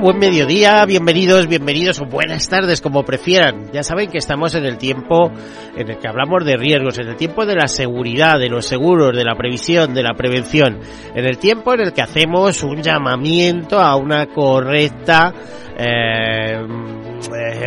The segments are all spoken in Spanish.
Buen mediodía, bienvenidos, bienvenidos o buenas tardes, como prefieran. Ya saben que estamos en el tiempo en el que hablamos de riesgos, en el tiempo de la seguridad, de los seguros, de la previsión, de la prevención, en el tiempo en el que hacemos un llamamiento a una correcta eh,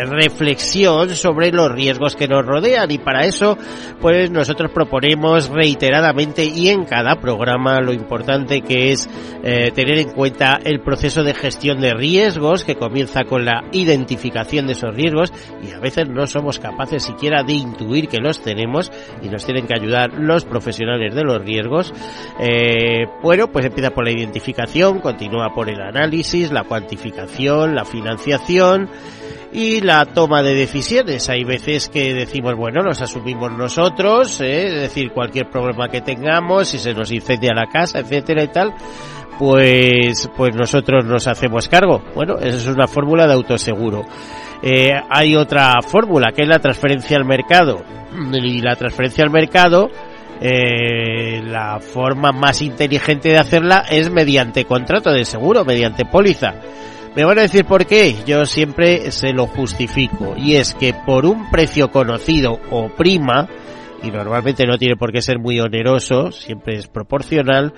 reflexión sobre los riesgos que nos rodean y para eso pues nosotros proponemos reiteradamente y en cada programa lo importante que es eh, tener en cuenta el proceso de gestión de riesgos que comienza con la identificación de esos riesgos y a veces no somos capaces siquiera de intuir que los tenemos y nos tienen que ayudar los profesionales de los riesgos. Eh, bueno, pues empieza por la identificación, continúa por el análisis, la cuantificación, la financiación, y la toma de decisiones. Hay veces que decimos, bueno, los asumimos nosotros, ¿eh? es decir, cualquier problema que tengamos, si se nos incendia la casa, etcétera y tal, pues, pues nosotros nos hacemos cargo. Bueno, esa es una fórmula de autoseguro. Eh, hay otra fórmula que es la transferencia al mercado. Y la transferencia al mercado, eh, la forma más inteligente de hacerla es mediante contrato de seguro, mediante póliza. Me van a decir por qué. Yo siempre se lo justifico. Y es que por un precio conocido o prima, y normalmente no tiene por qué ser muy oneroso, siempre es proporcional,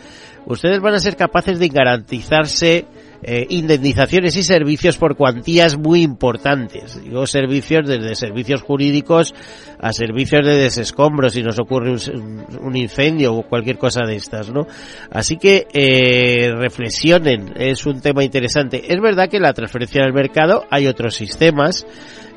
ustedes van a ser capaces de garantizarse eh, indemnizaciones y servicios por cuantías muy importantes. Digo servicios desde servicios jurídicos a servicios de desescombros si nos ocurre un, incendio o cualquier cosa de estas, ¿no? Así que eh, reflexionen, es un tema interesante. Es verdad que la transferencia del mercado hay otros sistemas,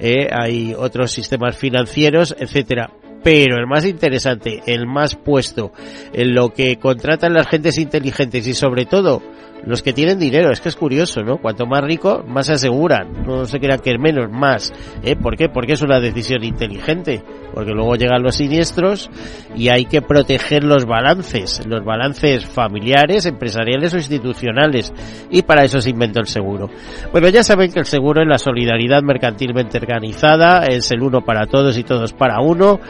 eh, hay otros sistemas financieros, etcétera pero el más interesante, el más puesto en lo que contratan las gentes inteligentes y sobre todo los que tienen dinero, es que es curioso, ¿no? Cuanto más rico, más se aseguran. No se crean que es menos, más. ¿Eh? ¿Por qué? Porque es una decisión inteligente. Porque luego llegan los siniestros y hay que proteger los balances, los balances familiares, empresariales o institucionales. Y para eso se inventó el seguro. Bueno, ya saben que el seguro es la solidaridad mercantilmente organizada, es el uno para todos y todos para uno.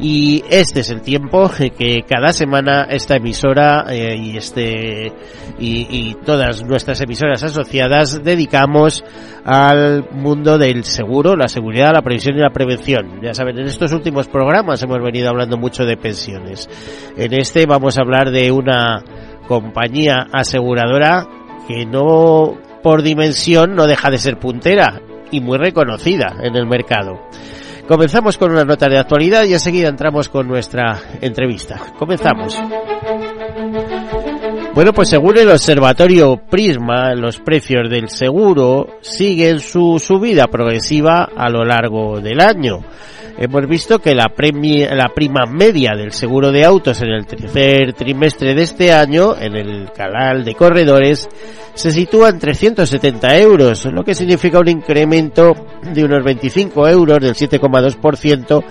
Y este es el tiempo que cada semana esta emisora eh, y este y, y todas nuestras emisoras asociadas dedicamos al mundo del seguro, la seguridad, la previsión y la prevención. Ya saben, en estos últimos programas hemos venido hablando mucho de pensiones. En este vamos a hablar de una compañía aseguradora que no por dimensión no deja de ser puntera y muy reconocida en el mercado. Comenzamos con una nota de actualidad y enseguida entramos con nuestra entrevista. Comenzamos. Bueno, pues según el observatorio Prisma, los precios del seguro siguen su subida progresiva a lo largo del año. Hemos visto que la, la prima media del seguro de autos en el tercer trimestre de este año, en el canal de corredores, se sitúa en 370 euros, lo que significa un incremento de unos 25 euros del 7,2%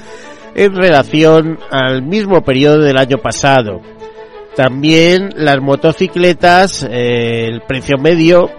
en relación al mismo periodo del año pasado. También las motocicletas, eh, el precio medio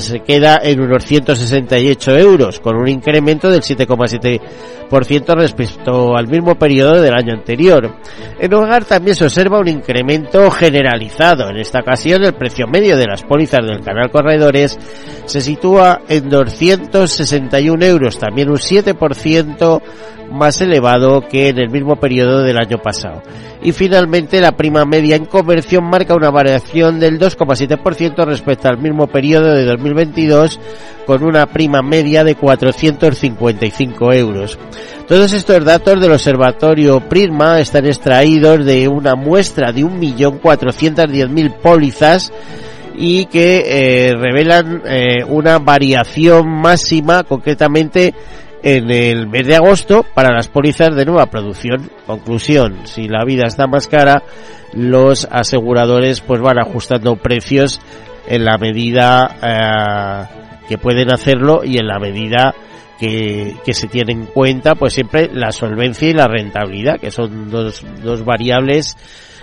se queda en unos 168 euros, con un incremento del 7,7% respecto al mismo periodo del año anterior. En hogar también se observa un incremento generalizado. En esta ocasión, el precio medio de las pólizas del canal Corredores se sitúa en 261 euros, también un 7% más elevado que en el mismo periodo del año pasado. Y finalmente la prima media en conversión marca una variación del 2,7% respecto al mismo periodo de 2022 con una prima media de 455 euros. Todos estos datos del Observatorio Prisma están extraídos de una muestra de 1.410.000 pólizas y que eh, revelan eh, una variación máxima concretamente en el mes de agosto para las pólizas de nueva producción. Conclusión, si la vida está más cara, los aseguradores pues van ajustando precios en la medida eh, que pueden hacerlo y en la medida que, que, se tiene en cuenta pues siempre la solvencia y la rentabilidad que son dos, dos variables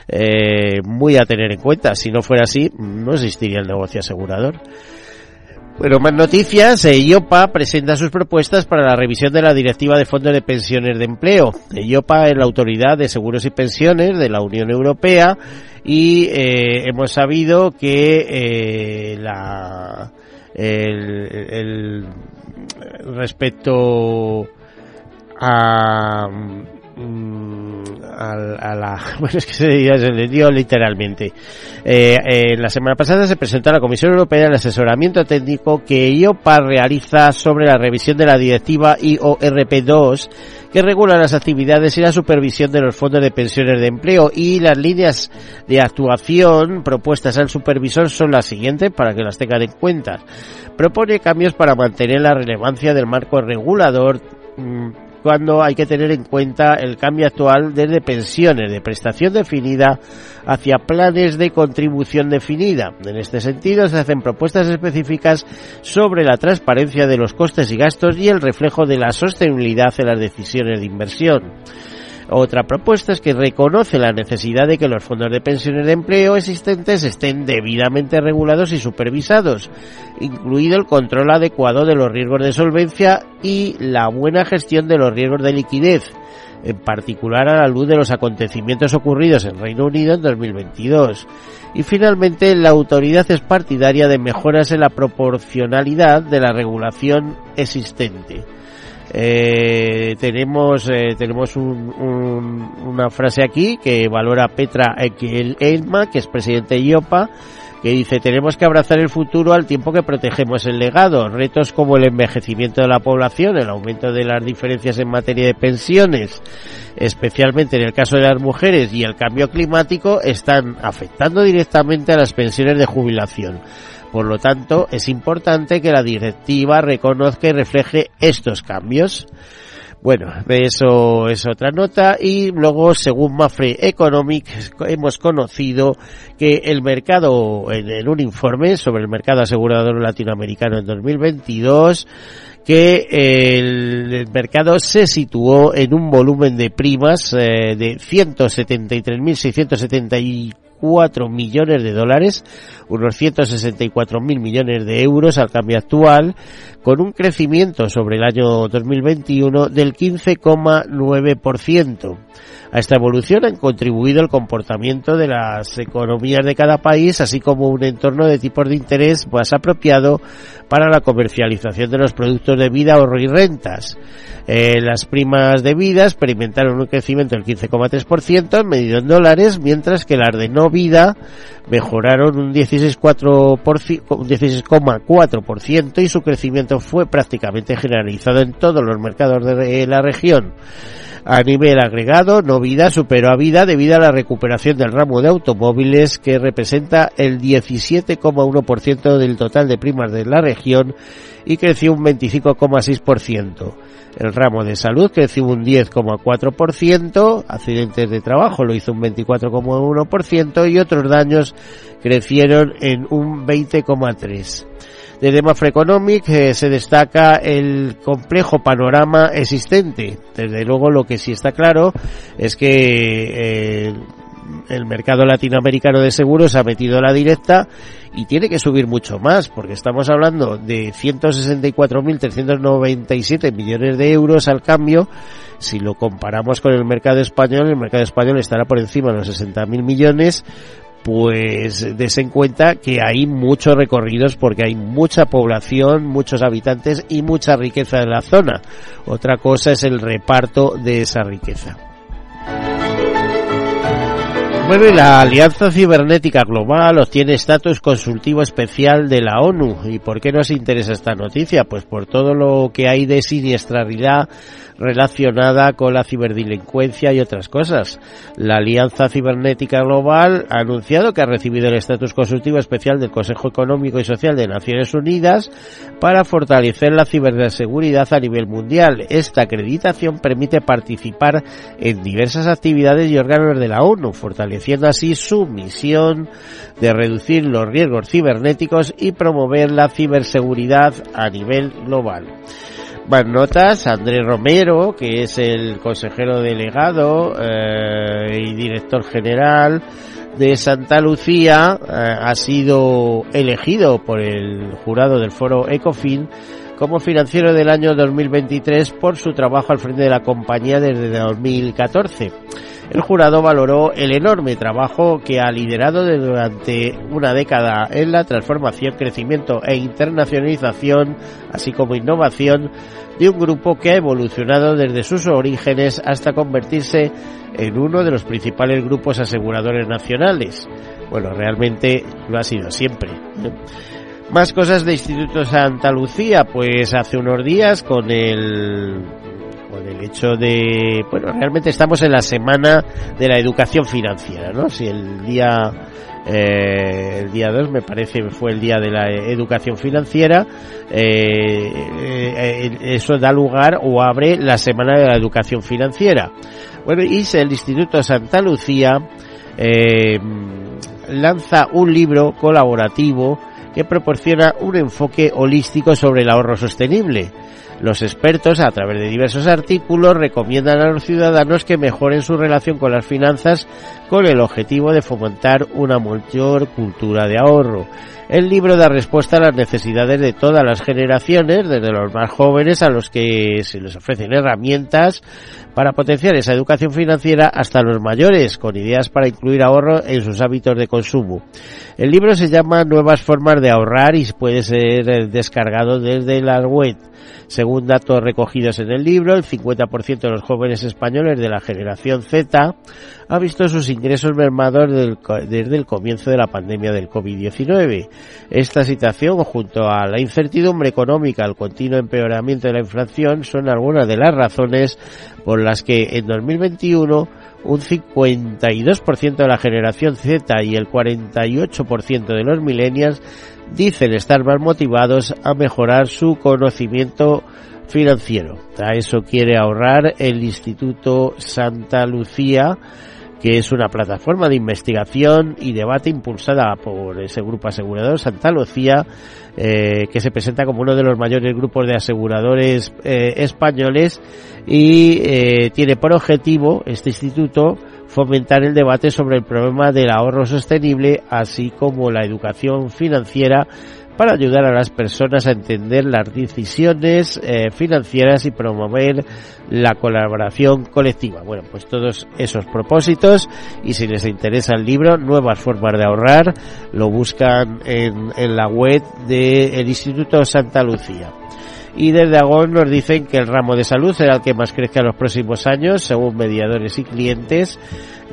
eh, muy a tener en cuenta. Si no fuera así no existiría el negocio asegurador bueno, más noticias. EIOPA presenta sus propuestas para la revisión de la Directiva de Fondos de Pensiones de Empleo. EIOPA es la Autoridad de Seguros y Pensiones de la Unión Europea y eh, hemos sabido que eh, la, el, respecto a Mm, a, la bueno es que se, le dio literalmente. Eh, eh, la semana pasada se presentó a la Comisión Europea el asesoramiento técnico que IOPA realiza sobre la revisión de la directiva IORP2 que regula las actividades y la supervisión de los fondos de pensiones de empleo. Y las líneas de actuación propuestas al supervisor son las siguientes para que las tengan en cuenta. Propone cambios para mantener la relevancia del marco regulador mm, cuando hay que tener en cuenta el cambio actual desde pensiones de prestación definida hacia planes de contribución definida. En este sentido, se hacen propuestas específicas sobre la transparencia de los costes y gastos y el reflejo de la sostenibilidad en las decisiones de inversión. Otra propuesta es que reconoce la necesidad de que los fondos de pensiones de empleo existentes estén debidamente regulados y supervisados, incluido el control adecuado de los riesgos de solvencia y la buena gestión de los riesgos de liquidez, en particular a la luz de los acontecimientos ocurridos en Reino Unido en 2022. Y finalmente, la autoridad es partidaria de mejoras en la proporcionalidad de la regulación existente. Eh, tenemos eh, tenemos una frase aquí que valora Petra Elma, que es presidente de IOPA, que dice tenemos que abrazar el futuro al tiempo que protegemos el legado. Retos como el envejecimiento de la población, el aumento de las diferencias en materia de pensiones, especialmente en el caso de las mujeres y el cambio climático, están afectando directamente a las pensiones de jubilación. Por lo tanto, es importante que la directiva reconozca y refleje estos cambios. Bueno, eso es otra nota y luego, según Mafre Economics, hemos conocido que el mercado, en, un informe sobre el mercado asegurador latinoamericano en 2022, que el, mercado se situó en un volumen de primas eh, de 173.674 4 millones de dólares, unos 164 mil millones de euros al cambio actual, con un crecimiento sobre el año 2021 del 15,9%. A esta evolución han contribuido el comportamiento de las economías de cada país, así como un entorno de tipos de interés más apropiado para la comercialización de los productos de vida, ahorro y rentas. Eh, las primas de vida experimentaron un crecimiento del 15,3% medido en dólares, mientras que las de no vida mejoraron un 16,4% y su crecimiento fue prácticamente generalizado en todos los mercados de la región. A nivel agregado, no vida superó a vida debido a la recuperación del ramo de automóviles que representa el 17,1% del total de primas de la región y creció un 25,6%. El ramo de salud creció un 10,4%, accidentes de trabajo lo hizo un 24,1% y otros daños crecieron en un 20,3%. De Macroeconomic eh, se destaca el complejo panorama existente. Desde luego lo que sí está claro es que eh, el mercado latinoamericano de seguros ha metido la directa y tiene que subir mucho más porque estamos hablando de 164.397 millones de euros al cambio. Si lo comparamos con el mercado español, el mercado español estará por encima de los 60.000 millones, pues des en cuenta que hay muchos recorridos porque hay mucha población, muchos habitantes y mucha riqueza en la zona. Otra cosa es el reparto de esa riqueza. Bueno, y la Alianza Cibernética Global obtiene estatus consultivo especial de la ONU. ¿Y por qué nos interesa esta noticia? Pues por todo lo que hay de siniestralidad relacionada con la ciberdelincuencia y otras cosas. La Alianza Cibernética Global ha anunciado que ha recibido el estatus consultivo especial del Consejo Económico y Social de Naciones Unidas para fortalecer la ciberseguridad a nivel mundial. Esta acreditación permite participar en diversas actividades y órganos de la ONU, así su misión de reducir los riesgos cibernéticos y promover la ciberseguridad a nivel global. Más notas, Andrés Romero, que es el consejero delegado eh, y director general de Santa Lucía, eh, ha sido elegido por el jurado del foro ECOFIN como financiero del año 2023 por su trabajo al frente de la compañía desde 2014. El jurado valoró el enorme trabajo que ha liderado durante una década en la transformación, crecimiento e internacionalización, así como innovación de un grupo que ha evolucionado desde sus orígenes hasta convertirse en uno de los principales grupos aseguradores nacionales. Bueno, realmente lo ha sido siempre. Más cosas de Instituto Santa Lucía, pues hace unos días con el el hecho de, bueno, realmente estamos en la semana de la educación financiera, ¿no? Si el día eh, el día 2 me parece fue el día de la educación financiera eh, eh, eso da lugar o abre la semana de la educación financiera bueno y el Instituto Santa Lucía lanza un libro colaborativo que proporciona un enfoque holístico sobre el ahorro sostenible los expertos, a través de diversos artículos, recomiendan a los ciudadanos que mejoren su relación con las finanzas con el objetivo de fomentar una mayor cultura de ahorro. El libro da respuesta a las necesidades de todas las generaciones, desde los más jóvenes a los que se les ofrecen herramientas para potenciar esa educación financiera hasta los mayores, con ideas para incluir ahorro en sus hábitos de consumo. El libro se llama Nuevas formas de ahorrar y puede ser descargado desde la web. Según datos recogidos en el libro, el 50% de los jóvenes españoles de la generación Z ha visto sus ingresos mermados desde el comienzo de la pandemia del COVID-19. Esta situación, junto a la incertidumbre económica, el continuo empeoramiento de la inflación, son algunas de las razones por las que en 2021 un 52% de la generación Z y el 48% de los millennials dicen estar más motivados a mejorar su conocimiento financiero. A eso quiere ahorrar el Instituto Santa Lucía que es una plataforma de investigación y debate impulsada por ese grupo asegurador Santa Lucía, eh, que se presenta como uno de los mayores grupos de aseguradores eh, españoles y eh, tiene por objetivo este instituto fomentar el debate sobre el problema del ahorro sostenible, así como la educación financiera para ayudar a las personas a entender las decisiones eh, financieras y promover la colaboración colectiva. Bueno, pues todos esos propósitos y si les interesa el libro, Nuevas formas de ahorrar, lo buscan en, en la web del Instituto Santa Lucía y desde Agón nos dicen que el ramo de salud será el que más crezca en los próximos años, según mediadores y clientes.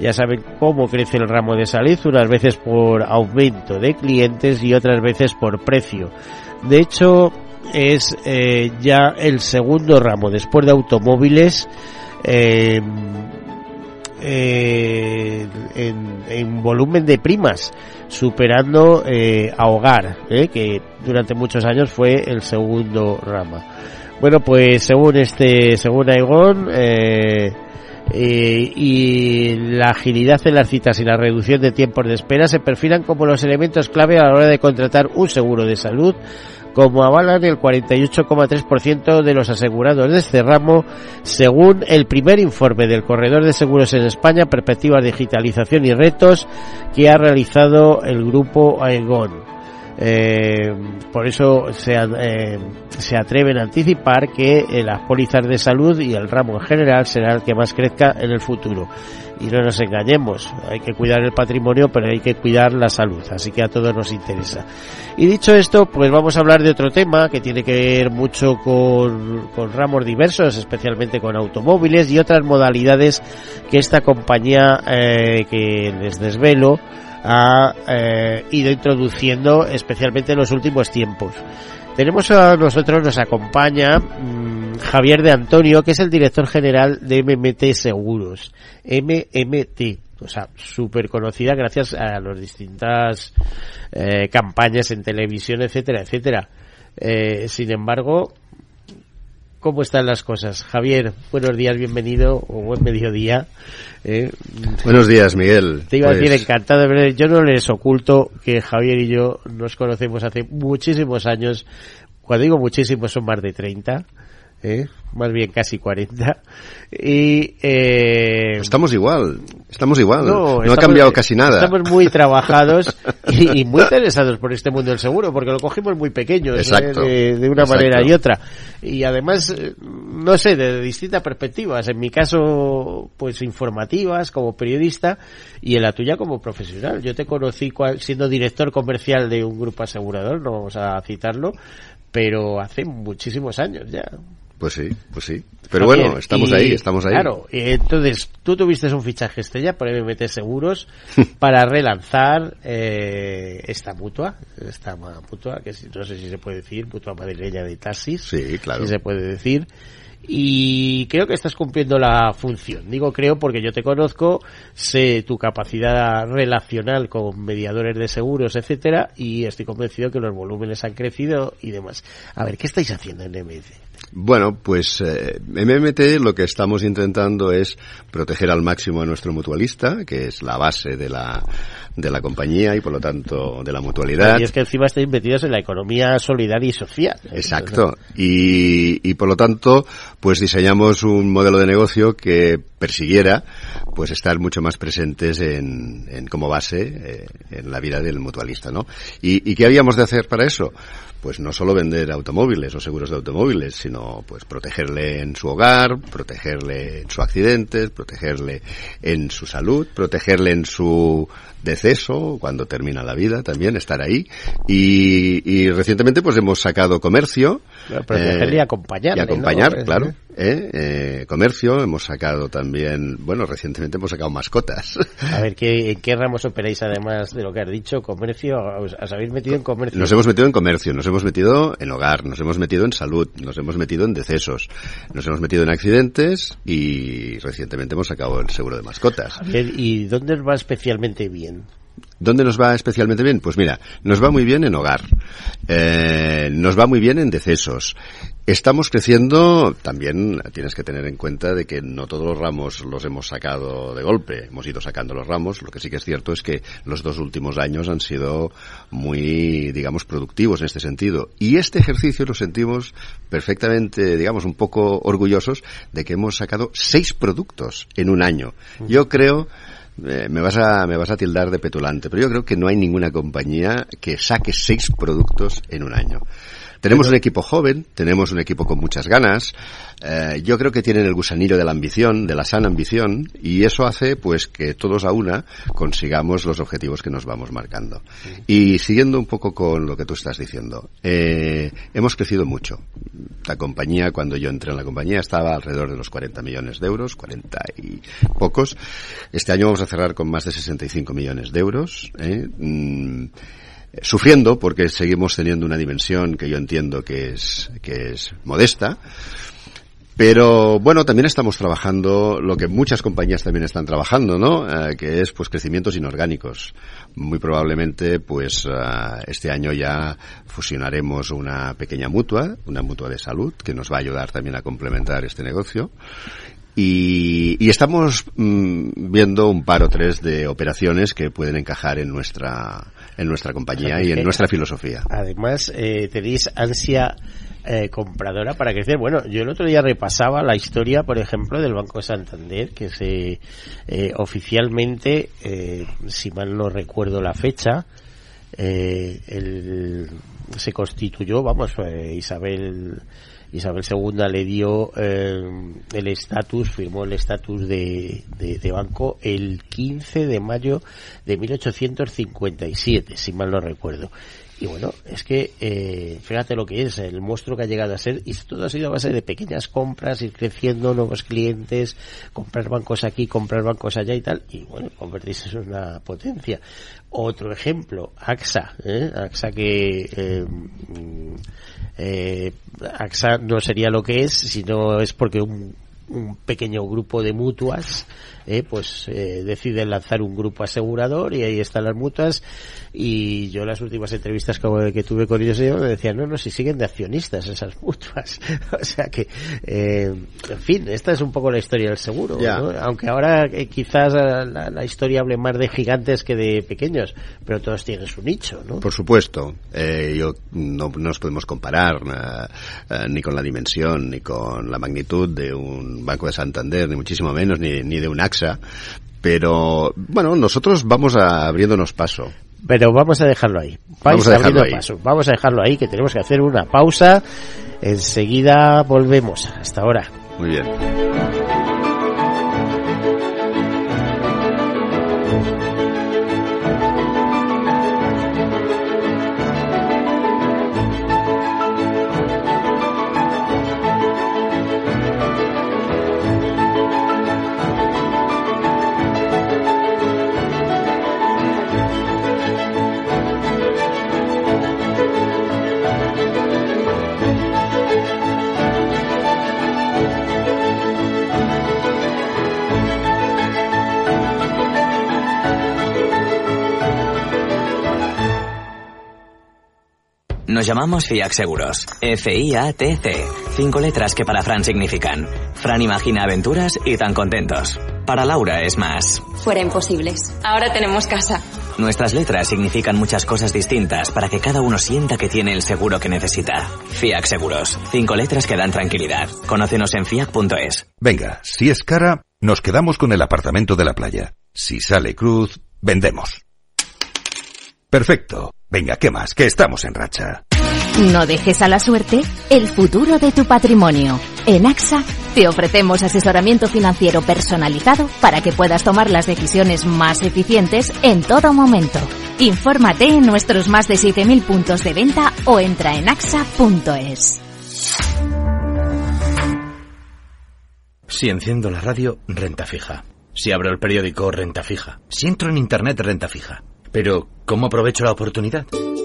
Ya saben cómo crece el ramo de salud, unas veces por aumento de clientes y otras veces por precio. De hecho, es eh, ya el segundo ramo, después de automóviles, eh, eh, en, volumen de primas, superando eh, a hogar, eh, que durante muchos años fue el segundo rama. Bueno, pues según este, según Aegon, y la agilidad en las citas y la reducción de tiempos de espera se perfilan como los elementos clave a la hora de contratar un seguro de salud como avalan el 48,3% de los asegurados de este ramo, según el primer informe del Corredor de Seguros en España, Perspectivas, Digitalización y Retos, que ha realizado el grupo Aegon. Eh, por eso se, eh, se atreven a anticipar que eh, las pólizas de salud y el ramo en general será el que más crezca en el futuro. Y no nos engañemos, hay que cuidar el patrimonio, pero hay que cuidar la salud, así que a todos nos interesa. Y dicho esto, pues vamos a hablar de otro tema que tiene que ver mucho con, con ramos diversos, especialmente con automóviles y otras modalidades que esta compañía eh, que les desvelo ha eh, ido introduciendo especialmente en los últimos tiempos. Tenemos a nosotros, nos acompaña mmm, Javier de Antonio, que es el director general de MMT Seguros. MMT, o sea, súper conocida gracias a las distintas eh, campañas en televisión, etcétera, etcétera. Eh, sin embargo, ¿Cómo están las cosas? Javier, buenos días, bienvenido, o buen mediodía. Eh, buenos días, Miguel. Te iba pues... a decir, encantado de ver. Yo no les oculto que Javier y yo nos conocemos hace muchísimos años. Cuando digo muchísimos, son más de 30. ¿eh? más bien casi 40 y eh, estamos igual estamos igual no, no estamos, ha cambiado casi nada estamos muy trabajados y, y, muy interesados por este mundo del seguro porque lo cogimos muy pequeños Exacto. ¿eh? de, de, una Exacto. manera y otra y además no sé de distintas perspectivas en mi caso pues informativas como periodista y en la tuya como profesional yo te conocí siendo director comercial de un grupo asegurador no vamos a citarlo pero hace muchísimos años ya pues sí, pues sí. Pero Javier, bueno, estamos y, ahí, estamos ahí. Claro, entonces tú tuviste un fichaje estrella por MMT Seguros para relanzar eh, esta mutua, esta mutua, que no sé si se puede decir, mutua madrileña de taxis. Sí, claro. Si se puede decir y creo que estás cumpliendo la función. Digo creo porque yo te conozco, sé tu capacidad relacional con mediadores de seguros, etcétera, y estoy convencido que los volúmenes han crecido y demás. A ver, ¿qué estáis haciendo en MMT? Bueno, pues eh, MMT lo que estamos intentando es proteger al máximo a nuestro mutualista, que es la base de la, de la compañía y por lo tanto de la mutualidad. Y es que encima estáis metidos en la economía solidaria y social. Exacto. Y, y por lo tanto, pues diseñamos un modelo de negocio que persiguiera pues estar mucho más presentes en, en como base eh, en la vida del mutualista, ¿no? ¿Y, ¿Y qué habíamos de hacer para eso? Pues no solo vender automóviles o seguros de automóviles, sino pues protegerle en su hogar, protegerle en sus accidentes, protegerle en su salud, protegerle en su deceso cuando termina la vida también estar ahí. Y, y recientemente pues hemos sacado comercio protegerle eh, y acompañar y acompañar ¿no? claro ¿eh? Eh, comercio hemos sacado también bueno recientemente hemos sacado mascotas. A ver ¿qué, en qué ramos operáis además de lo que has dicho comercio os, habéis metido en comercio nos hemos metido en comercio nos hemos metido en hogar nos hemos metido en salud nos hemos metido en decesos nos hemos metido en accidentes y recientemente hemos sacado el seguro de mascotas. Javier, y dónde os va especialmente bien ¿Dónde nos va especialmente bien? Pues mira, nos va muy bien en hogar, eh, nos va muy bien en decesos. Estamos creciendo, también tienes que tener en cuenta de que no todos los ramos los hemos sacado de golpe, hemos ido sacando los ramos, lo que sí que es cierto es que los dos últimos años han sido muy, digamos, productivos en este sentido. Y este ejercicio lo sentimos perfectamente, digamos, un poco orgullosos de que hemos sacado seis productos en un año. Yo creo eh, me vas a me vas a tildar de petulante, pero yo creo que no hay ninguna compañía que saque seis productos en un año. Tenemos un equipo joven, tenemos un equipo con muchas ganas. Eh, yo creo que tienen el gusanillo de la ambición, de la sana ambición, y eso hace pues que todos a una consigamos los objetivos que nos vamos marcando. Y siguiendo un poco con lo que tú estás diciendo, eh, hemos crecido mucho. La compañía, cuando yo entré en la compañía, estaba alrededor de los 40 millones de euros, 40 y pocos. Este año vamos a cerrar con más de 65 millones de euros. ¿eh? Mm, sufriendo porque seguimos teniendo una dimensión que yo entiendo que es, que es modesta. Pero bueno, también estamos trabajando lo que muchas compañías también están trabajando, ¿no? Eh, que es pues crecimientos inorgánicos. Muy probablemente pues uh, este año ya fusionaremos una pequeña mutua, una mutua de salud que nos va a ayudar también a complementar este negocio. Y, y, estamos mmm, viendo un par o tres de operaciones que pueden encajar en nuestra en nuestra compañía y en nuestra filosofía. Además, eh, tenéis ansia eh, compradora para crecer. Bueno, yo el otro día repasaba la historia, por ejemplo, del Banco Santander, que se eh, oficialmente, eh, si mal no recuerdo la fecha, el, se constituyó, vamos, Isabel Isabel II le dio eh, el estatus, firmó el estatus de, de, banco el 15 de mayo de 1857, si mal no recuerdo. Y bueno, es que eh, fíjate lo que es el monstruo que ha llegado a ser y todo ha sido a base de pequeñas compras, ir creciendo, nuevos clientes, comprar bancos aquí, comprar bancos allá y tal, y bueno, convertirse en una potencia. Otro ejemplo, AXA, ¿eh? AXA que eh, eh, AXA no sería lo que es, sino es porque un, un pequeño grupo de mutuas eh, pues eh, deciden lanzar un grupo asegurador y ahí están las mutuas y yo las últimas entrevistas que, que tuve con ellos me decían no no si siguen de accionistas esas mutuas o sea que eh, en fin esta es un poco la historia del seguro aunque ahora eh, quizás la, historia hable más de gigantes que de pequeños pero todos tienen su nicho ¿no? por supuesto. Yo no, nos podemos comparar ni con la dimensión ni con la magnitud de un banco de Santander ni muchísimo menos ni, ni de un Pero bueno, nosotros vamos a abriéndonos paso. Pero vamos a dejarlo ahí. Vamos a dejarlo ahí. Vamos a dejarlo ahí, que tenemos que hacer una pausa. Enseguida volvemos. Hasta ahora. Muy bien. Nos llamamos FIAC Seguros. F-I-A-T-C. Cinco letras que para Fran significan. Fran imagina aventuras y tan contentos. Para Laura es más. Fuera imposibles. Ahora tenemos casa. Nuestras letras significan muchas cosas distintas para que cada uno sienta que tiene el seguro que necesita. FIAC Seguros. Cinco letras que dan tranquilidad. Conócenos en fiac.es. Venga, si es cara, nos quedamos con el apartamento de la playa. Si sale cruz, vendemos. Perfecto. Venga, ¿qué más? Que estamos en racha. No dejes a la suerte el futuro de tu patrimonio. En AXA te ofrecemos asesoramiento financiero personalizado para que puedas tomar las decisiones más eficientes en todo momento. Infórmate en nuestros más de 7.000 puntos de venta o entra en axa.es. Si enciendo la radio, renta fija. Si abro el periódico, renta fija. Si entro en Internet, renta fija. Pero, ¿cómo aprovecho la oportunidad?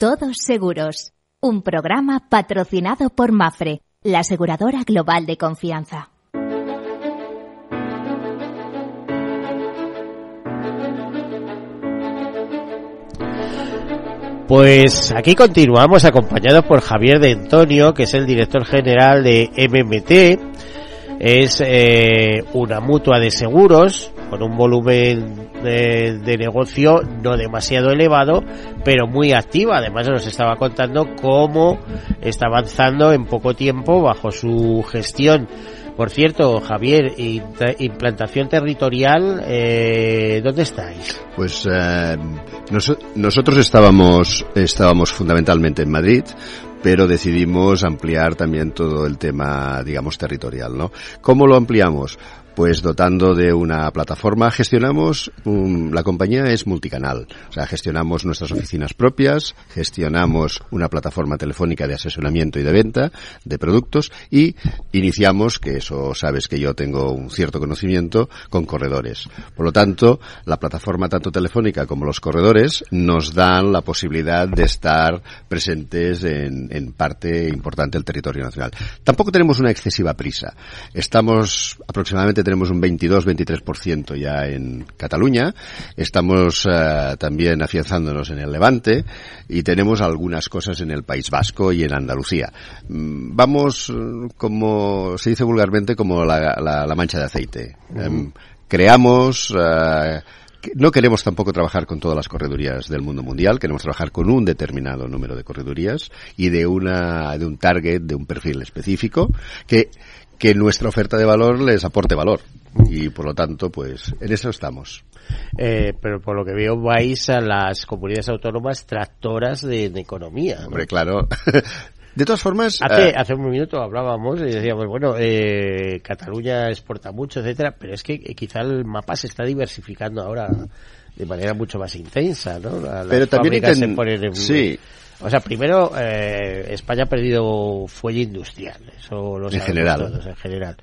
Todos Seguros, un programa patrocinado por Mafre, la aseguradora global de confianza. Pues aquí continuamos acompañados por Javier de Antonio, que es el director general de MMT. Es eh, una mutua de seguros con un volumen de, negocio no demasiado elevado, pero muy activa. Además nos estaba contando cómo está avanzando en poco tiempo bajo su gestión. Por cierto, Javier, implantación territorial, eh, ¿dónde estáis? Pues eh, nos, nosotros estábamos, estábamos fundamentalmente en Madrid, pero decidimos ampliar también todo el tema, digamos, territorial, ¿no? ¿Cómo lo ampliamos? Pues dotando de una plataforma, gestionamos, um, la compañía es multicanal, o sea, gestionamos nuestras oficinas propias, gestionamos una plataforma telefónica de asesoramiento y de venta de productos y iniciamos, que eso sabes que yo tengo un cierto conocimiento, con corredores. Por lo tanto, la plataforma tanto telefónica como los corredores nos dan la posibilidad de estar presentes en, en parte importante del territorio nacional. Tampoco tenemos una excesiva prisa. Estamos aproximadamente tenemos un 22-23% ya en Cataluña, estamos uh, también afianzándonos en el Levante y tenemos algunas cosas en el País Vasco y en Andalucía. Mm, vamos, como se dice vulgarmente, como la, la, la mancha de aceite. Uh -huh. um, creamos uh, no queremos tampoco trabajar con todas las corredurías del mundo mundial, queremos trabajar con un determinado número de corredurías y de una de un target, de un perfil específico que que nuestra oferta de valor les aporte valor y por lo tanto pues en eso estamos eh, pero por lo que veo vais a las comunidades autónomas tractoras de, de economía hombre claro De todas formas... Hace, uh, hace un minuto hablábamos y decíamos, bueno, eh, Cataluña exporta mucho, etcétera, pero es que eh, quizá el mapa se está diversificando ahora de manera mucho más intensa, ¿no? Las pero también se ponen en, sí. O sea, primero, eh, España ha perdido fuelle industrial, eso lo en general. todos, en general.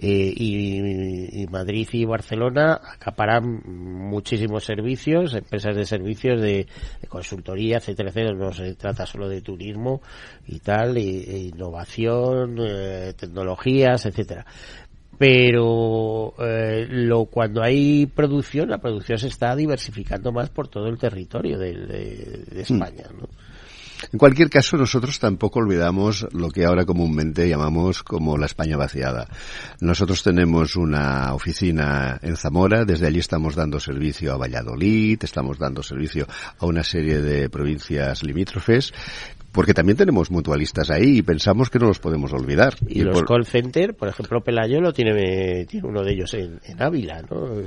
Eh, y, y, Madrid y Barcelona acaparan muchísimos servicios, empresas de servicios de, de, consultoría, etcétera, etcétera. No se trata solo de turismo y tal, y, e innovación, eh, tecnologías, etcétera. Pero eh, lo, cuando hay producción, la producción se está diversificando más por todo el territorio de, de, de España, ¿no? En cualquier caso, nosotros tampoco olvidamos lo que ahora comúnmente llamamos como la España vaciada. Nosotros tenemos una oficina en Zamora, desde allí estamos dando servicio a Valladolid, estamos dando servicio a una serie de provincias limítrofes porque también tenemos mutualistas ahí y pensamos que no los podemos olvidar. Y, y los por... call center, por ejemplo, Pelayo lo tiene, tiene uno de ellos en, en Ávila, ¿no?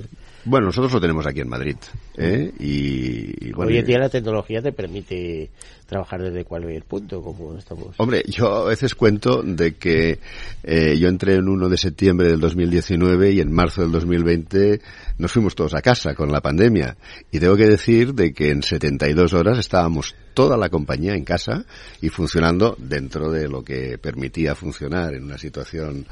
Bueno, nosotros lo tenemos aquí en Madrid. ¿eh? Y, y bueno, Hoy en día la tecnología te permite trabajar desde cualquier punto, como estamos. Hombre, yo a veces cuento de que eh, yo entré en 1 de septiembre del 2019 y en marzo del 2020 nos fuimos todos a casa con la pandemia. Y tengo que decir de que en 72 horas estábamos toda la compañía en casa y funcionando dentro de lo que permitía funcionar en una situación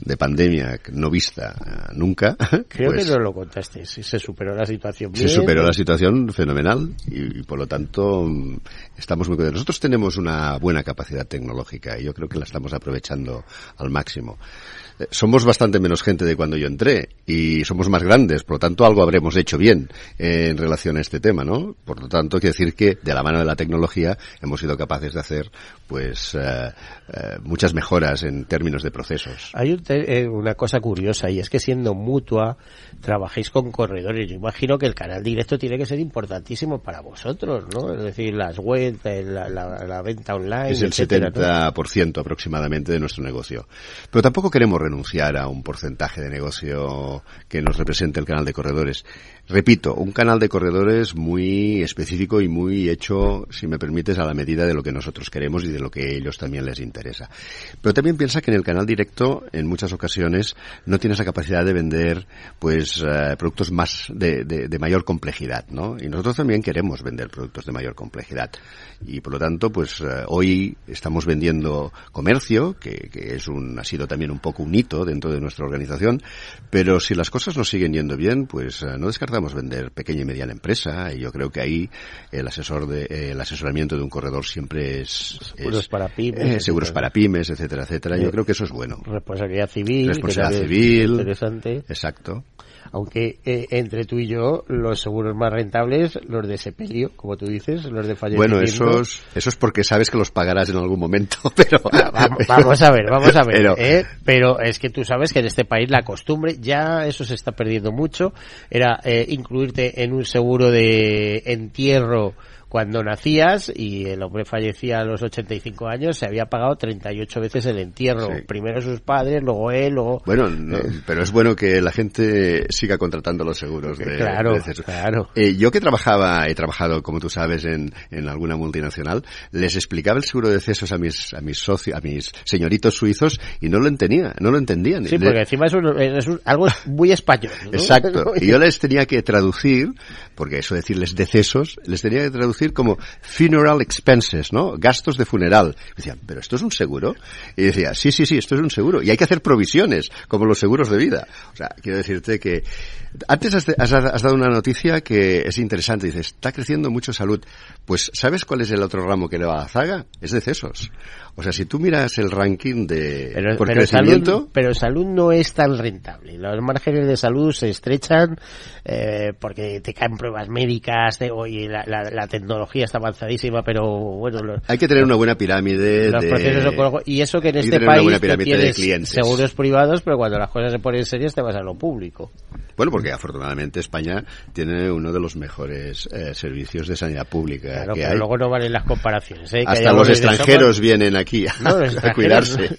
de pandemia no vista nunca. Creo pues, que no lo contaste, se superó la situación bien. Se superó la situación fenomenal y, y por lo tanto estamos muy contentos. Nosotros tenemos una buena capacidad tecnológica y yo creo que la estamos aprovechando al máximo somos bastante menos gente de cuando yo entré y somos más grandes, por lo tanto algo habremos hecho bien en relación a este tema, ¿no? Por lo tanto, quiero decir que de la mano de la tecnología hemos sido capaces de hacer pues eh, muchas mejoras en términos de procesos. Hay eh, una cosa curiosa y es que siendo mutua trabajéis con corredores. Yo imagino que el canal directo tiene que ser importantísimo para vosotros, ¿no? Es decir, las web, la, la, venta online. Es el 70% aproximadamente de nuestro negocio. Pero tampoco queremos renunciar a un porcentaje de negocio que nos represente el canal de corredores. Repito, un canal de corredores muy específico y muy hecho, si me permites, a la medida de lo que nosotros queremos y de lo que a ellos también les interesa. Pero también piensa que en el canal directo, en muchas ocasiones, no tienes la capacidad de vender, pues, eh, productos más de, de, mayor complejidad, ¿no? Y nosotros también queremos vender productos de mayor complejidad. Y por lo tanto, pues, eh, hoy estamos vendiendo comercio, que, que es un, ha sido también un poco un dentro de nuestra organización, pero si las cosas nos siguen yendo bien, pues, eh, no descartamos vender pequeña y mediana empresa y yo creo que ahí el asesor de, el asesoramiento de un corredor siempre es, seguros para pymes, eh, seguros para pymes, etcétera, etcétera. Yo creo que eso es bueno. Responsabilidad civil, responsabilidad civil, interesante. Exacto aunque eh, entre tú y yo los seguros más rentables los de sepelio como tú dices los de fallecimiento bueno esos eso es porque sabes que los pagarás en algún momento pero vamos, a ver vamos a ver pero, ¿eh? pero es que tú sabes que en este país la costumbre ya eso se está perdiendo mucho era eh, incluirte en un seguro de entierro cuando nacías y el hombre fallecía a los 85 años, se había pagado 38 veces el entierro. Primero sus padres, luego él, luego... Bueno, eh, pero es bueno que la gente siga contratando los seguros de, claro, claro. Eh, yo que trabajaba, he trabajado, como tú sabes, en, en alguna multinacional, les explicaba el seguro de cesos a mis, a mis socios, a mis señoritos suizos y no lo entendía, no lo entendían. Sí, porque encima es, algo muy español. Exacto. Y yo les tenía que traducir, porque eso decirles decesos, les tenía que traducir como funeral expenses, ¿no? Gastos de funeral. Y decían, ¿pero esto es un seguro? Y decía, sí, sí, sí, esto es un seguro. Y hay que hacer provisiones, como los seguros de vida. O sea, quiero decirte que antes has, has, dado una noticia que es interesante. Dices, está creciendo mucho salud. Pues, ¿sabes cuál es el otro ramo que le va a la zaga? Es de cesos. O sea, si tú miras el ranking de pero, por crecimiento... Salud, pero salud no es tan rentable. Los márgenes de salud se estrechan eh, porque te caen pruebas médicas, de, oye, la, la, tecnología está avanzadísima, pero bueno... Hay que tener una buena pirámide los de... y eso que en este país tienes seguros privados, pero cuando las cosas se ponen serias te vas a lo público. Bueno, porque afortunadamente España tiene uno de los mejores eh, servicios de sanidad pública claro, que pero hay. luego no valen las comparaciones. ¿eh? Hasta los extranjeros vienen aquí a, cuidarse.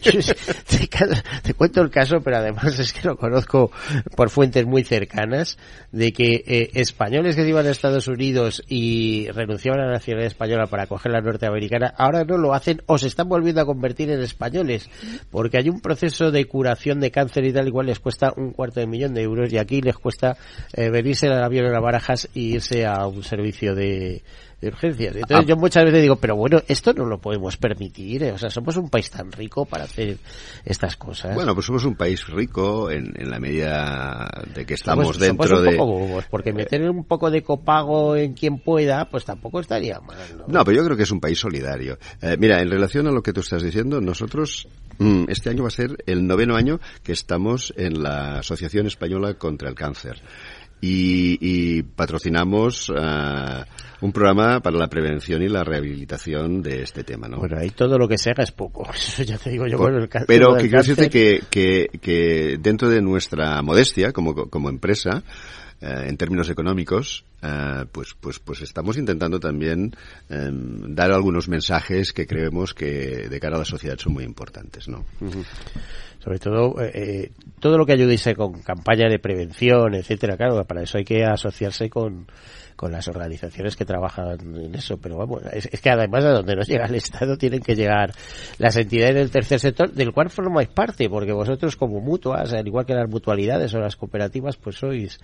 te, cuento el caso, pero además es que lo conozco por fuentes muy cercanas, de que eh, españoles que iban a Estados Unidos y renunciaban a la nacionalidad española para coger la norteamericana, ahora no lo hacen o se están volviendo a convertir en españoles, porque hay un proceso de curación de cáncer y tal, igual les cuesta un cuarto de millón de euros y aquí les cuesta eh, venirse al avión las barajas y irse a un servicio de, de urgencias. Entonces ah. yo muchas veces digo, pero bueno, esto no lo podemos permitir, ¿eh? o sea, somos un país tan rico para hacer estas cosas. Bueno, pues somos un país rico en, en la medida de que estamos dentro de... porque meter un poco de copago en quien pueda, pues tampoco estaría mal. No, pero yo creo que es un país solidario. Eh, mira, en relación a lo que tú estás diciendo, nosotros mm, este año va a ser el noveno año que estamos en la Asociación Española contra el Cáncer y, patrocinamos uh, un programa para la prevención y la rehabilitación de este tema, ¿no? Bueno, ahí todo lo que se haga es poco. Eso ya te digo yo. bueno, el pero que quiero decirte que, que, que, dentro de nuestra modestia como, como empresa, eh, en términos económicos, eh, pues, pues, pues estamos intentando también em, dar algunos mensajes que creemos que de cara a la sociedad son muy importantes, ¿no? sobre todo eh, eh, todo lo que ayude con campaña de prevención, etcétera, claro, para eso hay que asociarse con con las organizaciones que trabajan en eso. Pero vamos, es, que además de donde nos llega el Estado tienen que llegar las entidades del tercer sector, del cual formáis parte, porque vosotros como mutuas, al igual que las mutualidades o las cooperativas, pues sois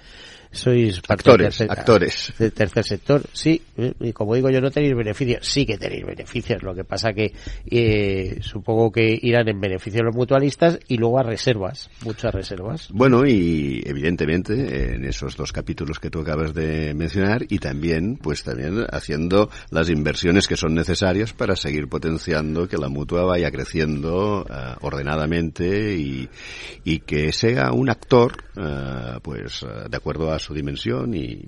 sois actores, actores del tercer sector. Sí, y como digo yo, no tenéis beneficios. Sí que tenéis beneficios. Lo que pasa que eh, supongo que irán en beneficio de los mutualistas y luego a reservas, muchas reservas. Bueno, y evidentemente en esos dos capítulos que tú acabas de mencionar y también, pues también haciendo las inversiones que son necesarias para seguir potenciando que la mutua vaya creciendo uh, ordenadamente y, y, que sea un actor, uh, pues uh, de acuerdo a su dimensión y,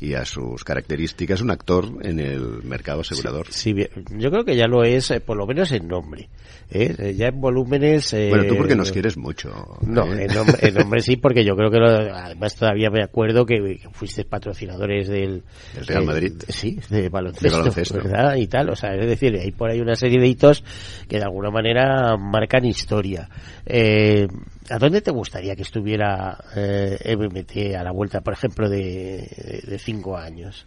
y, a sus características, un actor en el mercado asegurador. Sí, sí yo creo que ya lo es, eh, por lo menos en nombre. ¿eh? Ya en volúmenes. Eh, bueno, tú porque nos quieres mucho. No, en, nombre, en nombre sí, porque yo creo que lo, además todavía me acuerdo que, que fuiste patrocinadores del. El Real Madrid. sí, de baloncesto, de baloncesto, ¿verdad? Y tal, o sea, es decir, hay por ahí una serie de hitos que de alguna manera marcan historia. Eh, ¿A dónde te gustaría que estuviera eh, MMT a la vuelta, por ejemplo, de, de cinco años?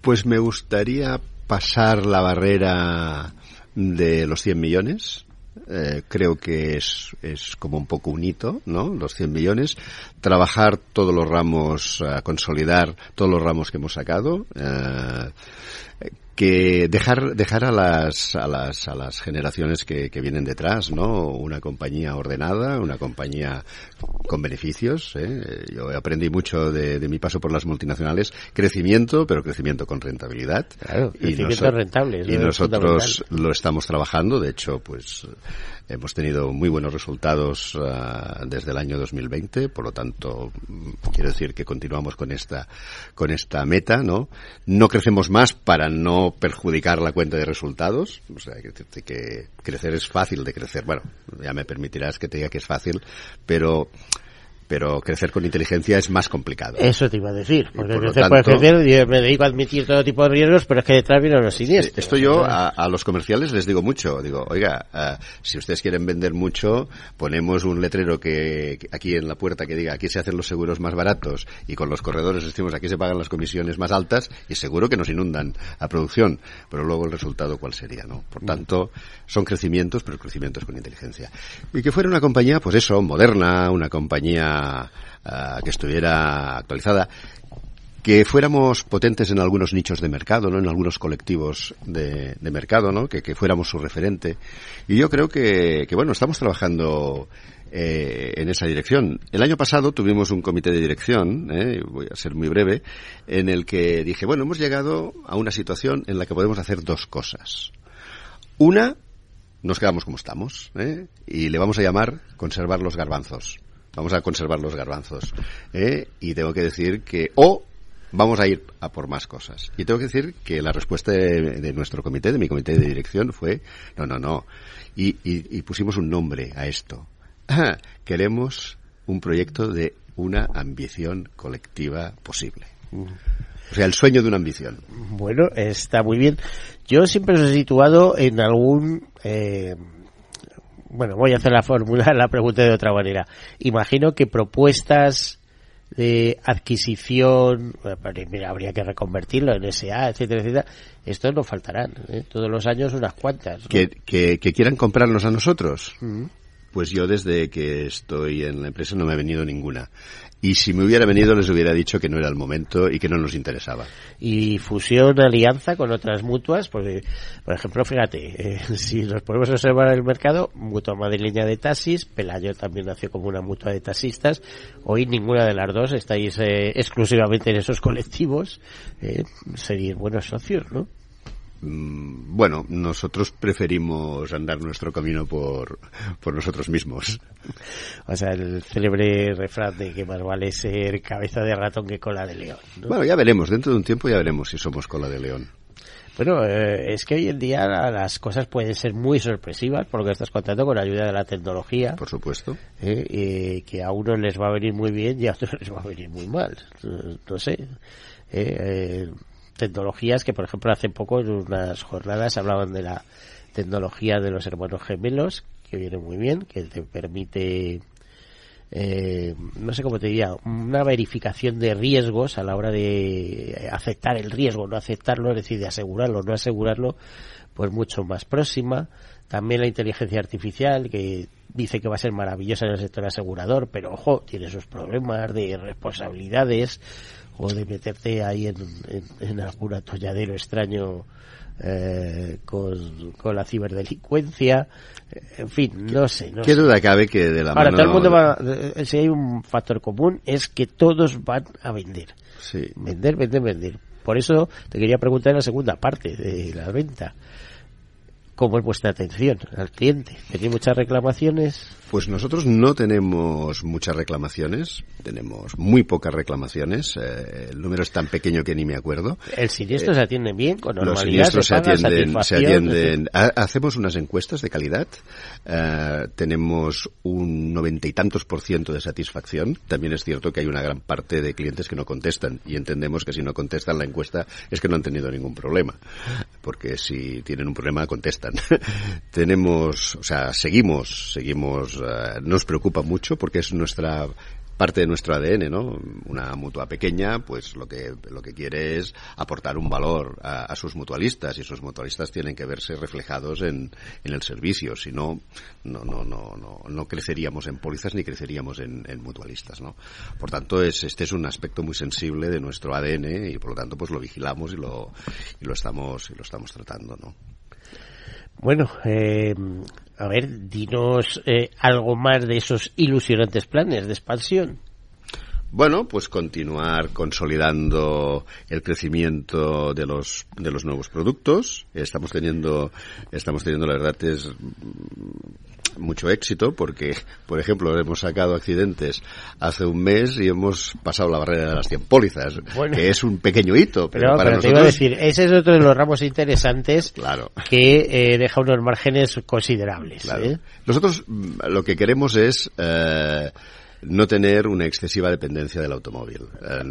Pues me gustaría pasar la barrera de los 100 millones. Eh, creo que es, es como un poco un hito, ¿no? Los 100 millones. Trabajar todos los ramos, consolidar todos los ramos que hemos sacado. Uh, que dejar dejar a las a las a las generaciones que, que vienen detrás no una compañía ordenada una compañía con beneficios ¿eh? yo aprendí mucho de, de, mi paso por las multinacionales. Crecimiento pero crecimiento con rentabilidad. Claro, y, crecimiento rentable, y nosotros lo estamos trabajando. De hecho pues hemos tenido muy buenos resultados uh, desde el año 2020 por lo tanto quiero decir que continuamos con esta con esta meta no no crecemos más para no perjudicar la cuenta de resultados. O sea, que, que crecer es fácil de crecer. Bueno, ya me permitirás que te diga que es fácil, pero pero crecer con inteligencia es más complicado. Eso te iba a decir, porque por crecer tanto, puede crecer, yo me dedico a admitir todo tipo de riesgos, pero es que detrás vienen los siniestros. Esto yo a, a, los comerciales les digo mucho, digo, oiga, uh, si ustedes quieren vender mucho, ponemos un letrero que, que, aquí en la puerta que diga, aquí se hacen los seguros más baratos y con los corredores decimos, aquí se pagan las comisiones más altas y seguro que nos inundan a producción, pero luego el resultado cuál sería, ¿no? Por tanto, son crecimientos, pero crecimientos con inteligencia. Y que fuera una compañía, pues eso, moderna, una compañía uh, que estuviera actualizada, que fuéramos potentes en algunos nichos de mercado, ¿no? En algunos colectivos de, mercado, ¿no? Que, fuéramos su referente. Y yo creo que, que bueno, estamos trabajando eh, en esa dirección. El año pasado tuvimos un comité de dirección, eh, voy a ser muy breve, en el que dije, bueno, hemos llegado a una situación en la que podemos hacer dos cosas. Una, nos quedamos como estamos, ¿eh? y le vamos a llamar conservar los garbanzos vamos a conservar los garbanzos. ¿eh? Y tengo que decir que, o vamos a ir a por más cosas. Y tengo que decir que la respuesta de, nuestro comité, de mi comité de dirección, fue, no, no, no. Y, y, y pusimos un nombre a esto. Queremos un proyecto de una ambición colectiva posible. O sea, el sueño de una ambición. Bueno, está muy bien. Yo siempre os he situado en algún... Eh, bueno, voy a hacer la fórmula, la pregunta de otra manera. Imagino que propuestas de adquisición, mira, habría que reconvertirlo en SA, etcétera, etcétera. Estos no faltarán, ¿eh? todos los años unas cuantas. ¿no? Que, que, que, quieran comprarnos a nosotros. Uh -huh. Pues yo desde que estoy en la empresa no me ha venido ninguna. Y si me hubiera venido les hubiera dicho que no era el momento y que no nos interesaba. Y fusión, alianza con otras mutuas, por ejemplo, fíjate, eh, si nos podemos observar el mercado, mutua madrileña de taxis, Pelayo también nació como una mutua de taxistas, hoy ninguna de las dos estáis eh, exclusivamente en esos colectivos, eh, serían buenos socios, ¿no? Mm, bueno, nosotros preferimos andar nuestro camino por, por nosotros mismos. O sea, el célebre refrán de que más vale ser cabeza de ratón que cola de león. ¿no? Bueno, ya veremos, dentro de un tiempo ya veremos si somos cola de león. Bueno, eh, es que hoy en día las cosas pueden ser muy sorpresivas por lo que estás contando con la ayuda de la tecnología. Por supuesto. Eh, eh, que a unos les va a venir muy bien y a otros les va a venir muy mal. No sé. Eh, tecnologías que, por ejemplo, hace poco en unas jornadas hablaban de la tecnología de los hermanos gemelos, que viene muy bien, que te permite, eh, no sé cómo te diría, una verificación de riesgos a la hora de aceptar el riesgo, no aceptarlo, es decir, de asegurarlo, no asegurarlo, pues mucho más próxima. También la inteligencia artificial, que dice que va a ser maravillosa en el sector asegurador, pero ojo, tiene sus problemas de responsabilidades, o de meterte ahí en, en, en algún atolladero extraño eh, con, con, la ciberdelincuencia, en fin, no sé. No ¿Qué sé. duda cabe que de la Ahora, mano... todo el mundo va, si hay un factor común, es que todos van a vender. Sí. Vender, vender, vender. Por eso te quería preguntar en la segunda parte de la venta. ¿Cómo es vuestra atención al cliente? ¿Tenéis muchas reclamaciones? Pues nosotros no tenemos muchas reclamaciones, tenemos muy pocas reclamaciones, eh, el número es tan pequeño que ni me acuerdo. ¿El siniestro Eh, se atiende bien, con Los normalidad? siniestros se paga, atienden, se atienden. ha- Hacemos unas encuestas de calidad. eh, tenemos un noventa y tantos por ciento de satisfacción. También es cierto que hay una gran parte de clientes que no contestan y entendemos que si no contestan la encuesta es que no han tenido ningún problema. Porque si tienen un problema contestan. tenemos, o sea, seguimos, seguimos. Eh, nos preocupa mucho porque es nuestra parte de nuestro ADN, ¿no? Una mutua pequeña, pues lo que lo que quiere es aportar un valor a, sus mutualistas y sus mutualistas tienen que verse reflejados en, en el servicio, si no no no no no no creceríamos en pólizas ni creceríamos en, en mutualistas, ¿no? Por tanto, es este es un aspecto muy sensible de nuestro ADN y por lo tanto pues lo vigilamos y lo y lo estamos y lo estamos tratando, ¿no? Bueno, eh, a ver, dinos eh, algo más de esos ilusionantes planes de expansión. Bueno, pues continuar consolidando el crecimiento de los de los nuevos productos. Estamos teniendo estamos teniendo la verdad es mucho éxito porque, por ejemplo, hemos sacado accidentes hace un mes y hemos pasado la barrera de las 100 pólizas, Bueno. que es un pequeño hito, pero, Pero, para pero te iba nosotros a decir, ese es otro de los ramos interesantes Claro. que eh, deja unos márgenes considerables. Claro. ¿eh? Nosotros mm, lo que queremos es eh, no tener una excesiva dependencia del automóvil. Eh,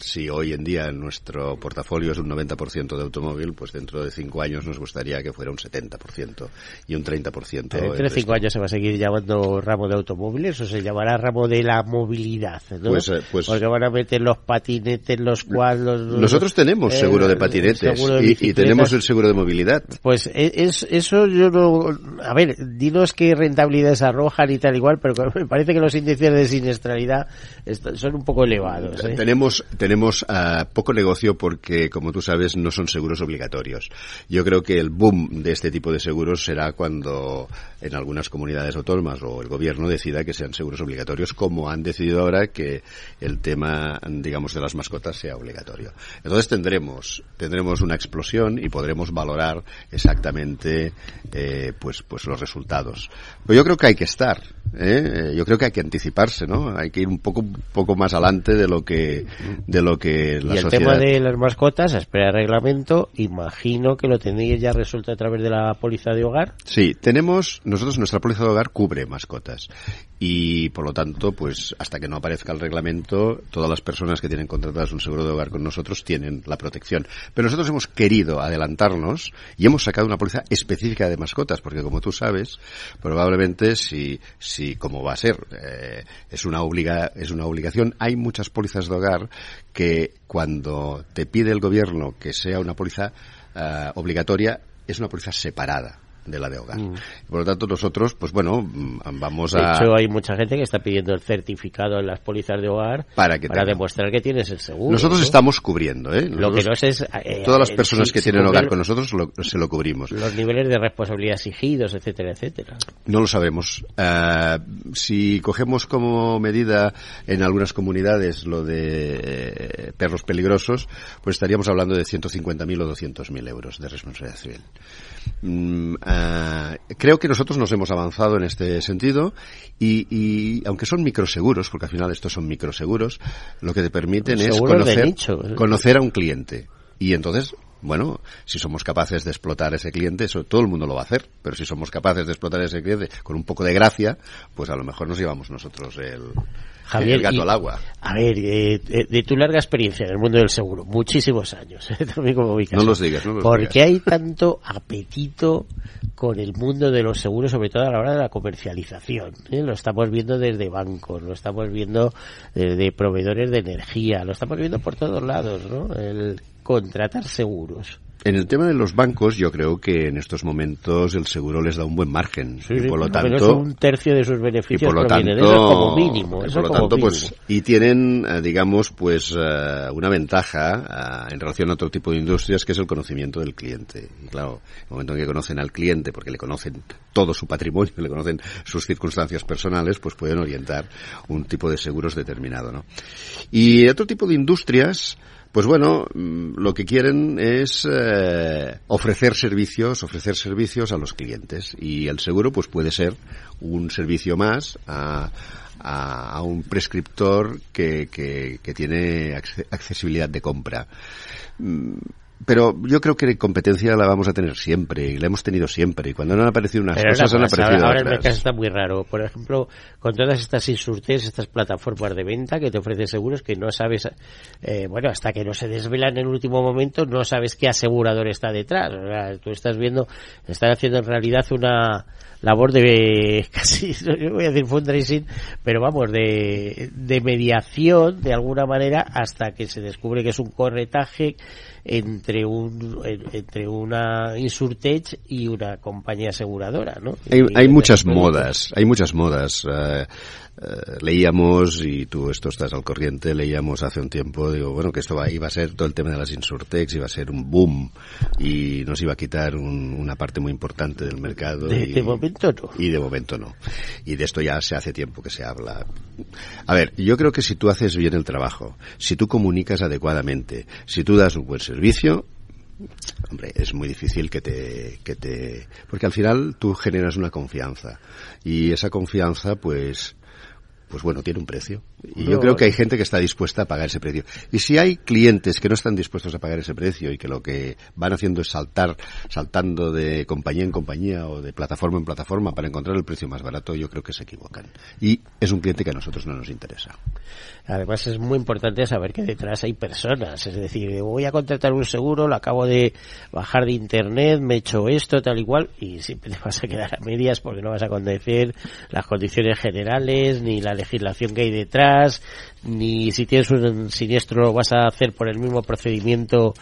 si hoy en día nuestro portafolio es un 90% de automóvil, pues dentro de cinco años nos gustaría que fuera un 70% y un 30%. Pero el entre resto. cinco años se va a seguir llamando ramo de automóviles o se llamará ramo de la movilidad, ¿no? Pues, eh, pues- Porque van a meter los patinetes, los cuadros... los- Nosotros tenemos eh, seguro de patinetes seguro de y- y, tenemos el seguro de movilidad. Pues e- es, eso yo no... A ver, dinos qué rentabilidades arrojan y tal igual, pero me parece que los índices de siniestralidad est- son un poco elevados. ¿eh? Tenemos, tenemos ah, poco negocio porque, como tú sabes, no son seguros obligatorios. Yo creo que el boom de este tipo de seguros será cuando en algunas comunidades autónomas o el gobierno decida que sean seguros obligatorios, como han decidido ahora que el tema, digamos, de las mascotas sea obligatorio. Entonces tendremos, tendremos una explosión y podremos valorar exactamente, eh, pues, pues los resultados. Pero yo creo que hay que estar, ¿eh? yo creo que hay que anticiparse, ¿no? Hay que ir un poco, un poco más adelante de lo que, de lo que la y el sociedad. tema de las mascotas, a espera de reglamento, imagino que lo tendréis ya resuelto a través de la póliza de hogar. Sí, tenemos, nosotros nuestra póliza de hogar cubre mascotas y por lo tanto, pues hasta que no aparezca el reglamento, todas las personas que tienen contratadas un seguro de hogar con nosotros tienen la protección. Pero nosotros hemos querido adelantarnos y hemos sacado una póliza específica de mascotas, porque como tú sabes, probablemente si, si como va a ser, eh, es una obliga, es una obligación, hay muchas pólizas de hogar que cuando te pide el gobierno que sea una póliza eh, obligatoria, es una póliza separada de la de hogar. Por lo tanto, nosotros, pues bueno, mm, vamos De a... hecho, hay mucha gente que está pidiendo el certificado en las pólizas de hogar Para que tenga. demostrar que tienes el seguro. Nosotros ¿no? estamos cubriendo, ¿eh? Lo que no sé es... eh, todas las personas que tienen hogar con nosotros lo- se lo cubrimos. Los niveles de responsabilidad exigidos, etcétera, etcétera. No lo sabemos. Eh, si cogemos como medida en algunas comunidades lo de perros peligrosos, pues estaríamos hablando de 150.000 o 200.000 euros de responsabilidad civil. Mm, eh, creo que nosotros nos hemos avanzado en este sentido y, y aunque son microseguros, porque al final estos son microseguros, lo que te permiten es Seguros conocer, nicho. conocer a un cliente. Y entonces, bueno, si somos capaces de explotar ese cliente, eso todo el mundo lo va a hacer. Pero si somos capaces de explotar ese cliente con un poco de gracia, pues a lo mejor nos llevamos nosotros el, Javier, el gato y- al agua. A ver, eh, eh, de tu larga experiencia en el mundo del seguro, muchísimos años, eh, también como mi caso. No los digas, no los ¿Por digas. qué hay tanto apetito con el mundo de los seguros, sobre todo a la hora de la comercialización? eh? Lo estamos viendo desde bancos, lo estamos viendo desde proveedores de energía, lo estamos viendo por todos lados, ¿no? El contratar seguros. En el tema de los bancos, yo creo que en estos momentos el seguro les da un buen margen. Sí, y por lo tanto, un tercio de sus y beneficios por lo proviene tanto, de eso como mínimo. y por lo como tanto, mínimo. pues, y tienen, eh, digamos, pues, eh, una ventaja eh, en relación a otro tipo de industrias que es el conocimiento del cliente. Y claro, en el momento en que conocen al cliente, porque le conocen todo su patrimonio, le conocen sus circunstancias personales, pues pueden orientar un tipo de seguros determinado, ¿no? Y otro tipo de industrias, pues bueno, mm, lo que quieren es eh, ofrecer servicios, ofrecer servicios a los clientes y el seguro pues puede ser un servicio más a, a, un prescriptor que, que, que tiene acce- accesibilidad de compra. Pero yo creo que competencia la vamos a tener siempre y la hemos tenido siempre y cuando no han aparecido unas Pero cosas han ahora pasa, aparecido ahora el otras. mercado está muy raro. Por ejemplo, con todas estas insurtes, estas plataformas de venta que te ofrecen seguros que no sabes, eh, bueno, hasta que no se desvelan en el último momento, no sabes qué asegurador está detrás. O sea, tú estás viendo, están haciendo en realidad una labor de casi, yo voy a decir fundraising, pero vamos, de, de mediación de alguna manera hasta que se descubre que es un corretaje entre un en- entre una insurtech y una compañía aseguradora, ¿no? Hay, hay muchas modas, hay muchas modas. Eh, eh, leíamos, y tú esto estás al corriente, leíamos hace un tiempo, digo, bueno, que esto va, iba a ser todo el tema de las insurtex, iba a ser un boom y nos iba a quitar un- una parte muy importante del mercado. De, y, de momento no. y de momento no. Y de esto ya se hace tiempo que se habla. A ver, yo creo que si tú haces bien el trabajo, si tú comunicas adecuadamente, si tú das un buen servicio, Hombre, es muy difícil que te, que te, porque al final tú generas una confianza y esa confianza, pues, pues bueno, tiene un precio. Y yo creo que hay gente que está dispuesta a pagar ese precio. Y si hay clientes que no están dispuestos a pagar ese precio y que lo que van haciendo es saltar, saltando de compañía en compañía o de plataforma en plataforma para encontrar el precio más barato, yo creo que se equivocan. Y es un cliente que a nosotros no nos interesa. Además es muy importante saber que detrás hay personas, es decir, voy a contratar un seguro, lo acabo de bajar de internet, me he hecho esto, tal y cual, y siempre te vas a quedar a medias porque no vas a conocer las condiciones generales, ni la legislación que hay detrás, ni si tienes un siniestro lo vas a hacer por el mismo procedimiento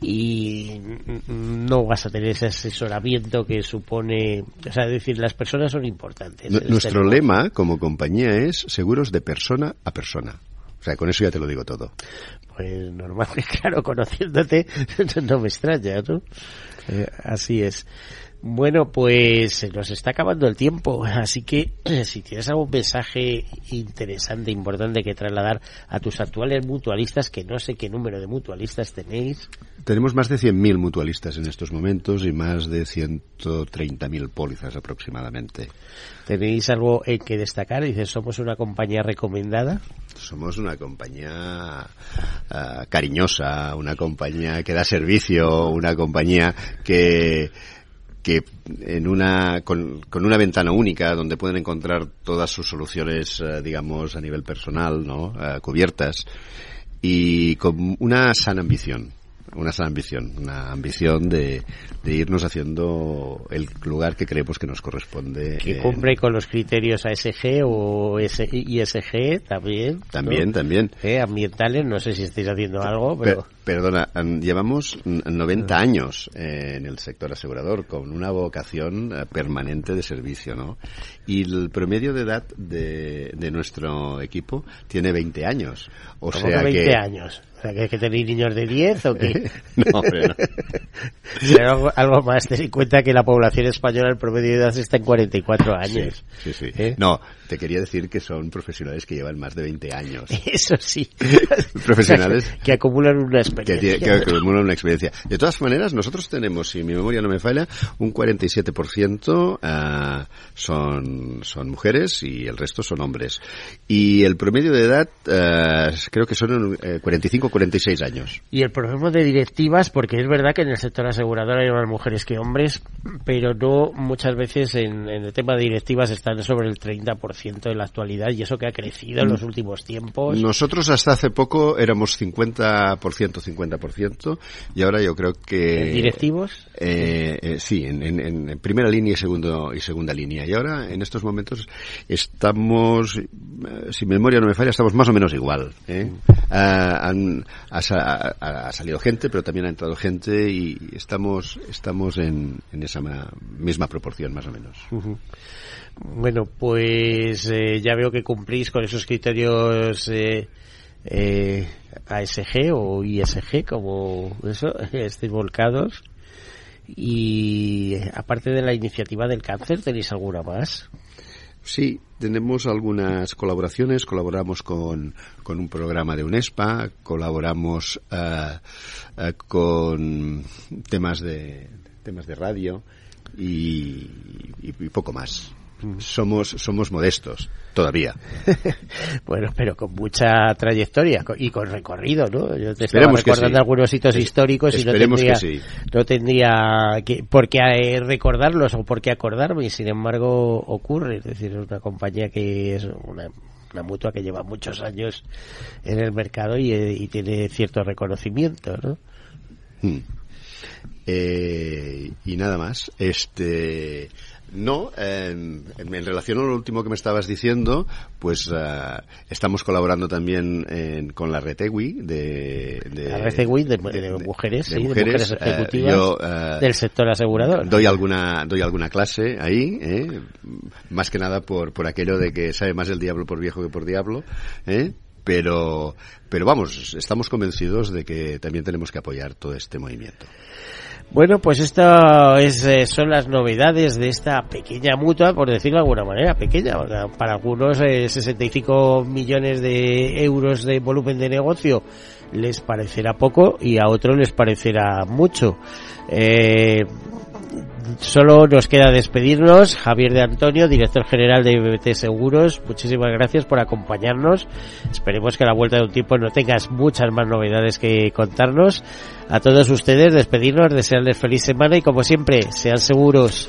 y no vas a tener ese asesoramiento que supone, o sea, es decir, las personas son importantes. Este Nuestro lema como compañía es seguros de persona a persona. O sea, con eso ya te lo digo todo. Pues normal, claro, conociéndote no me extraña, ¿no? Eh, así es. Bueno, pues se nos está acabando el tiempo, así que si tienes algún mensaje interesante, importante que trasladar a tus actuales mutualistas, que no sé qué número de mutualistas tenéis, Tenemos más de 100.000 mutualistas en estos momentos y más de 130.000 pólizas aproximadamente. ¿tenéis algo en que destacar? Dices, somos una compañía recomendada. Somos una compañía ah, cariñosa, una compañía que da servicio, una compañía que que en una con, con una ventana única donde pueden encontrar todas sus soluciones eh, digamos a nivel personal no Eh, cubiertas y con una sana ambición una sana ambición una ambición de, de irnos haciendo el lugar que creemos que nos corresponde Que cumple con los criterios ASG o S- ISG también. ¿no? también también Eh, ambientales, no sé si estáis haciendo algo, pero... Per- perdona, llevamos n- 90 años eh, en el sector asegurador con una vocación eh, permanente de servicio, ¿no? Y el promedio de edad de, de nuestro equipo tiene 20 años. O ¿Cómo sea que 20 que... años. O sea, que, que tenéis niños de 10 o qué? No, hombre, no. Pero algo, más, ten en cuenta que la población española, el promedio de edad está en 44 años. Sí, sí. ¿Eh? No, te quería decir que son profesionales que llevan más de 20 años. Eso sí. Profesionales. O sea, que, acumulan una experiencia. que acumulan una experiencia. De todas maneras, nosotros tenemos, si mi memoria no me falla, un 47% ah, son, son mujeres y el resto son hombres. Y el promedio de edad ah, creo que son eh, 45-46 años. Y el problema de directivas, porque es verdad que en el sector asegurador hay más mujeres que hombres, pero no muchas veces en, en el tema de directivas están sobre el 30% en la actualidad y eso que ha crecido en los últimos tiempos. Nosotros hasta hace poco éramos 50%, 50% y ahora yo creo que... ¿Directivos? Eh, eh, sí, en, en, primera línea y, segundo, y segunda línea. Y ahora, en estos momentos, estamos, eh, si memoria no me falla, estamos más o menos igual. ¿eh? ha, ha, salido gente, pero también ha entrado gente y estamos, estamos en, en esa misma proporción, más o menos. Bueno, pues eh, ya veo que cumplís con esos criterios eh, eh, ASG o ISG, como eso, estéis volcados. Y aparte de la iniciativa del cáncer, ¿tenéis alguna más? Sí, tenemos algunas colaboraciones. Colaboramos con, con un programa de UNESPA, colaboramos con temas de temas de radio y poco más somos, somos modestos, todavía. bueno, pero con mucha trayectoria y con recorrido, ¿no? Yo te estaba recordando algunos hitos históricos y no tendría, no tendría que, por qué eh, recordarlos o por qué acordarme, y sin embargo ocurre. Es decir, es una compañía que es una, una mutua que lleva muchos años en el mercado y, eh, y tiene cierto reconocimiento, ¿no? Hmm. Eh, y nada más. Este, no, en, relación a lo último que me estabas diciendo, pues eh, estamos colaborando también con la Retegui de, de, la Retegui de, mujeres, de, mujeres, eh, ejecutivas eh, del sector asegurador. Doy alguna, doy alguna clase ahí, más que nada por, por aquello de que sabe más el diablo por viejo que por diablo, pero, pero vamos, estamos convencidos de que también tenemos que apoyar todo este movimiento. Bueno, pues estas eh, son las novedades de esta pequeña mutua, por decirlo de alguna manera, pequeña. Para algunos 65 eh, millones de euros de volumen de negocio les parecerá poco y a otros les parecerá mucho. Eh, solo nos queda despedirnos. Javier de Antonio, director general de BBT Seguros, muchísimas gracias por acompañarnos. Esperemos que a la vuelta de un tiempo no tengas muchas más novedades que contarnos. A todos ustedes, despedirnos, desearles feliz semana y como siempre, sean seguros.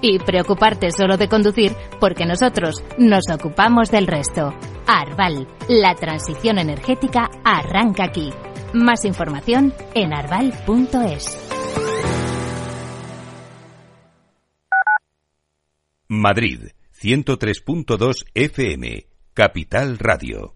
y preocuparte solo de conducir porque nosotros nos ocupamos del resto. Arval, la transición energética arranca aquí. Más información en arval.es. Madrid, 103.2 FM, Capital Radio.